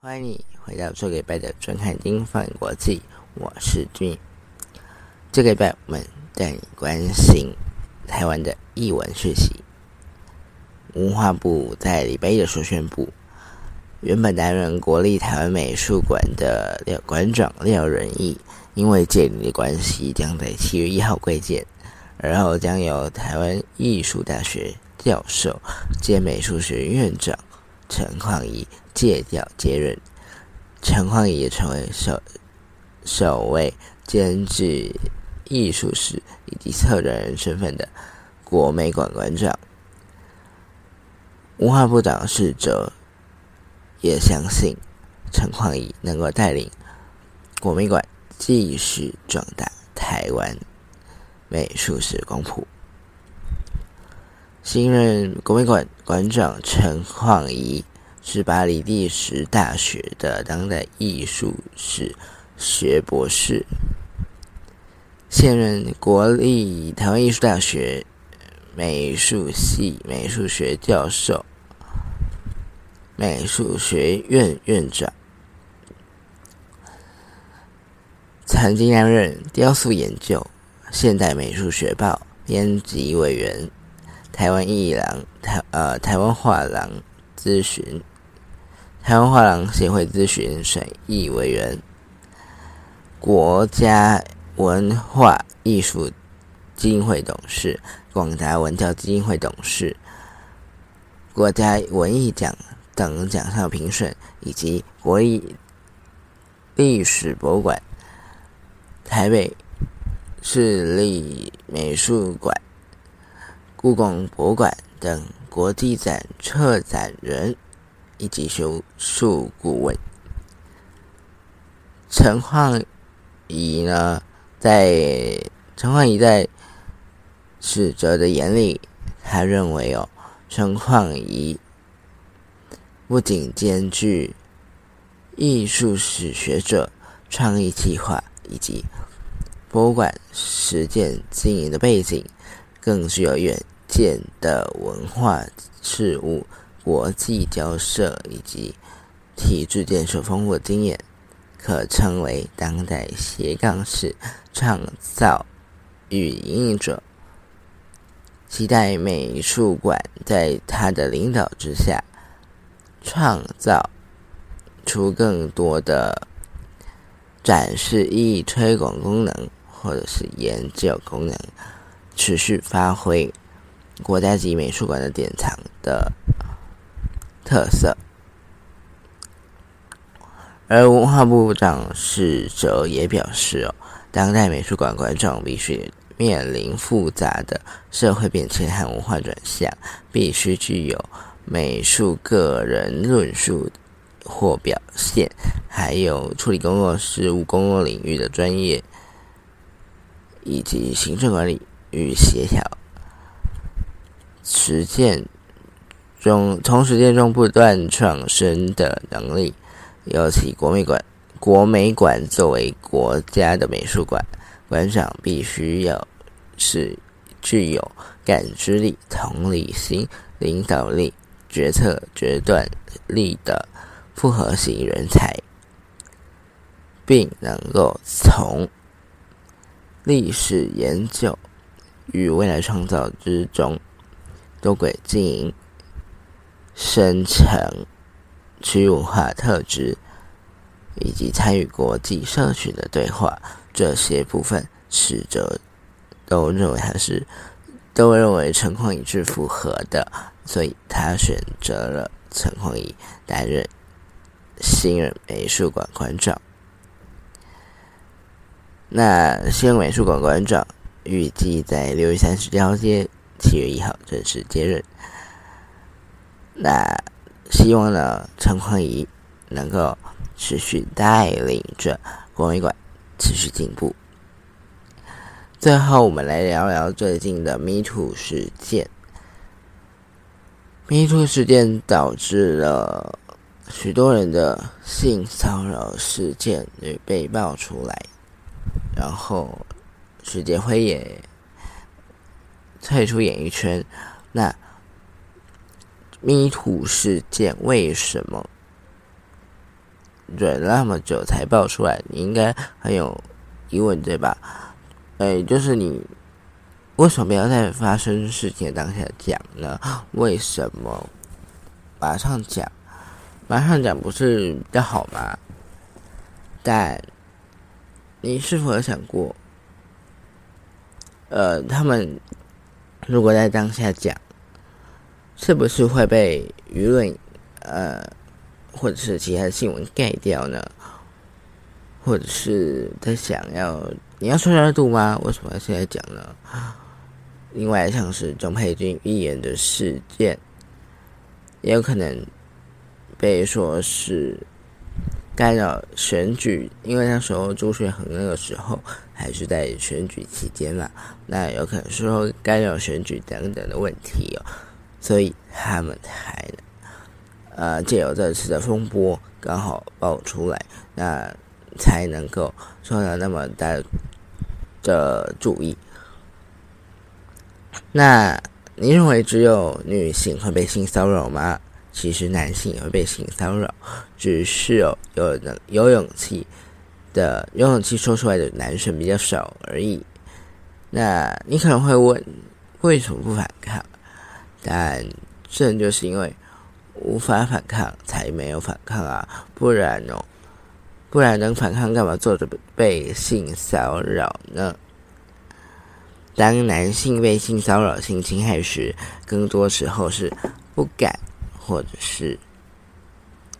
欢迎你回到这个礼拜的专看丁放眼国际，我是君。这个礼拜我们带你关心台湾的译文讯息。文化部在礼拜一的时候宣布，原本担任国立台湾美术馆的廖馆长廖仁义，因为借龄的关系，将在七月一号归建，而后将由台湾艺术大学教授兼美术学院长陈匡仪借调接任。陈匡仪也成为首首位兼具艺术史以及策展人身份的国美馆馆长。文化部长是哲也相信陈匡仪能够带领国美馆继续壮大台湾美术史光谱。新任国美馆馆长陈匡仪是巴黎第十大学的当代艺术史学博士，现任国立台湾艺术大学美术系美术学教授。美术学院院长，曾经担任《雕塑研究》《现代美术学报》编辑委员，台湾艺廊台呃台湾画廊咨询，台湾画廊协会咨询审议委员，国家文化艺术基金会董事，广达文教基金会董事，国家文艺奖。等奖项评审，以及国立历史博物馆、台北市立美术馆、故宫博物馆等国际展策展人以及学术顾问。陈焕仪呢，在陈焕仪在史哲的眼里，他认为哦，陈焕仪。不仅兼具艺术史学者、创意计划以及博物馆实践经营的背景，更具有远见的文化事务国际交涉以及体制建设丰富的经验，可称为当代斜杠式创造与引领者。期待美术馆在他的领导之下。创造出更多的展示意义、推广功能，或者是研究功能，持续发挥国家级美术馆的典藏的特色。而文化部长史哲也表示：“哦，当代美术馆馆长必须面临复杂的社会变迁和文化转向，必须具有。”美术个人论述或表现，还有处理公共事务、公共领域的专业，以及行政管理与协调，实践中从实践中不断创新的能力。尤其国美馆，国美馆作为国家的美术馆，馆长必须要是具有感知力、同理心、领导力。决策决断力的复合型人才，并能够从历史研究与未来创造之中多轨经营，生成区域文化特质，以及参与国际社群的对话，这些部分，使者都认为还是都认为陈况一致符合的。所以他选择了陈匡仪担任新任美术馆馆长。那新美术馆馆长预计在六月三十交接，七月一号正式接任。那希望呢，陈匡仪能够持续带领着国美馆持续进步。最后，我们来聊聊最近的 Me Too 事件。迷途事件导致了许多人的性骚扰事件被爆出来，然后世界辉也退出演艺圈。那迷途事件为什么忍那么久才爆出来？你应该很有疑问对吧？哎，就是你为什么要在发生事情当下讲呢？为什么马上讲？马上讲不是比较好吗？但你是否有想过，呃，他们如果在当下讲，是不是会被舆论，呃，或者是其他新闻盖掉呢？或者是在想要你要说热度吗？为什么要现在讲呢？另外，像是钟佩君预言的事件，也有可能被说是。干扰选举，因为那时候朱学恒那个时候还是在选举期间嘛，那有可能说干扰选举等等的问题哦，所以他们才呃借由这次的风波刚好爆出来，那才能够受到那么大的注意。那你认为只有女性会被性骚扰吗？其实男性也会被性骚扰，只是哦有能有勇气的有勇气说出来的男生比较少而已。那你可能会问，为什么不反抗？但正就是因为无法反抗，才没有反抗啊！不然哦，不然能反抗干嘛？做着被性骚扰呢？当男性被性骚扰、性侵害时，更多时候是不敢。或者是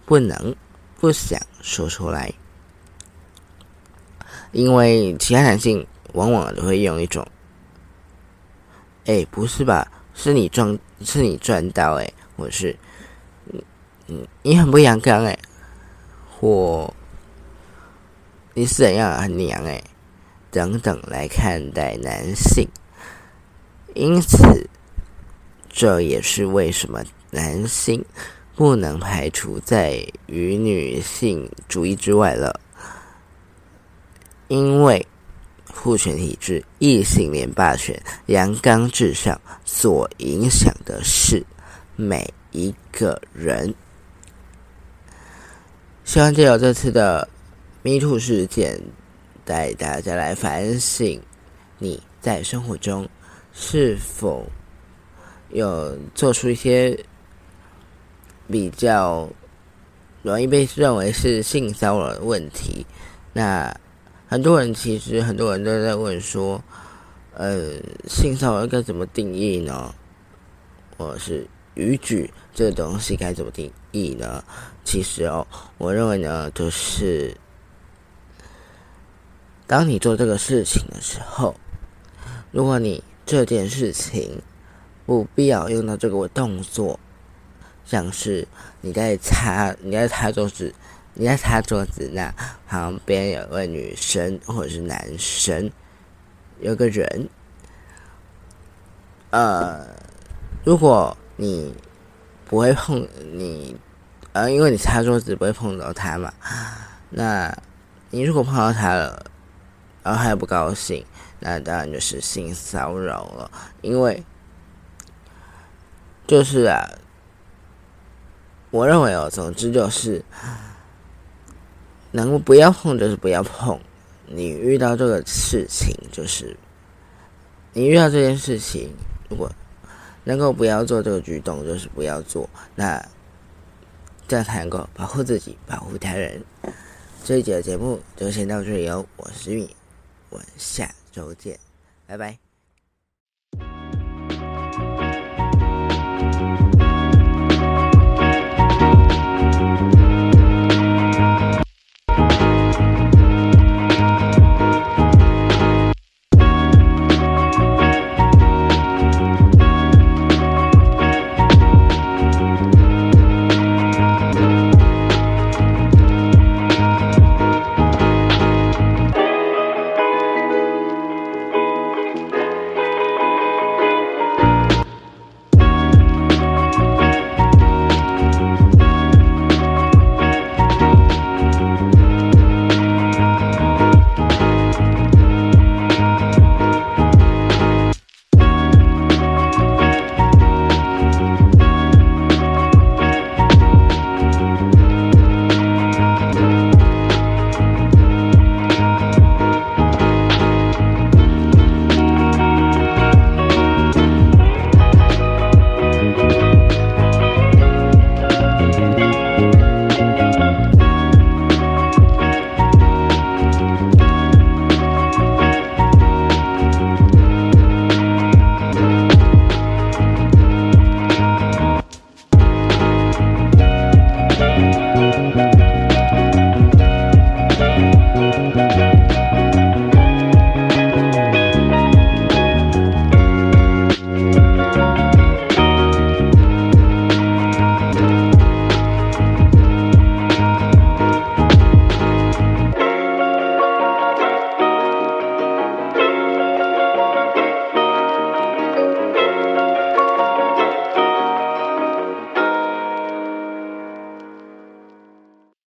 不能、不想说出来，因为其他男性往往都会用一种“哎，不是吧？是你撞，是你赚到哎，或是嗯嗯，你很不阳刚哎，或你是怎样很娘哎，等等来看待男性，因此这也是为什么。男性不能排除在于女性主义之外了，因为父权体制、异性恋霸权、阳刚至上所影响的是每一个人。希望借由这次的 Me Too 事件，带大家来反省：你在生活中是否有做出一些。比较容易被认为是性骚扰的问题。那很多人其实很多人都在问说，呃，性骚扰该怎么定义呢？或者是语句这东西该怎么定义呢？其实哦，我认为呢，就是当你做这个事情的时候，如果你这件事情不必要用到这个动作。像是你在擦你在擦桌子，你在擦桌子，那旁边有个女生或者是男生，有个人，呃，如果你不会碰你，呃，因为你擦桌子不会碰到他嘛，那你如果碰到他了，然后他又不高兴，那当然就是性骚扰了，因为就是啊。我认为哦，总之就是，能不要碰就是不要碰。你遇到这个事情，就是你遇到这件事情，如果能够不要做这个举动，就是不要做。那这样才能够保护自己，保护他人。这一节的节目就先到这里哦，我是玉米，我们下周见，拜拜。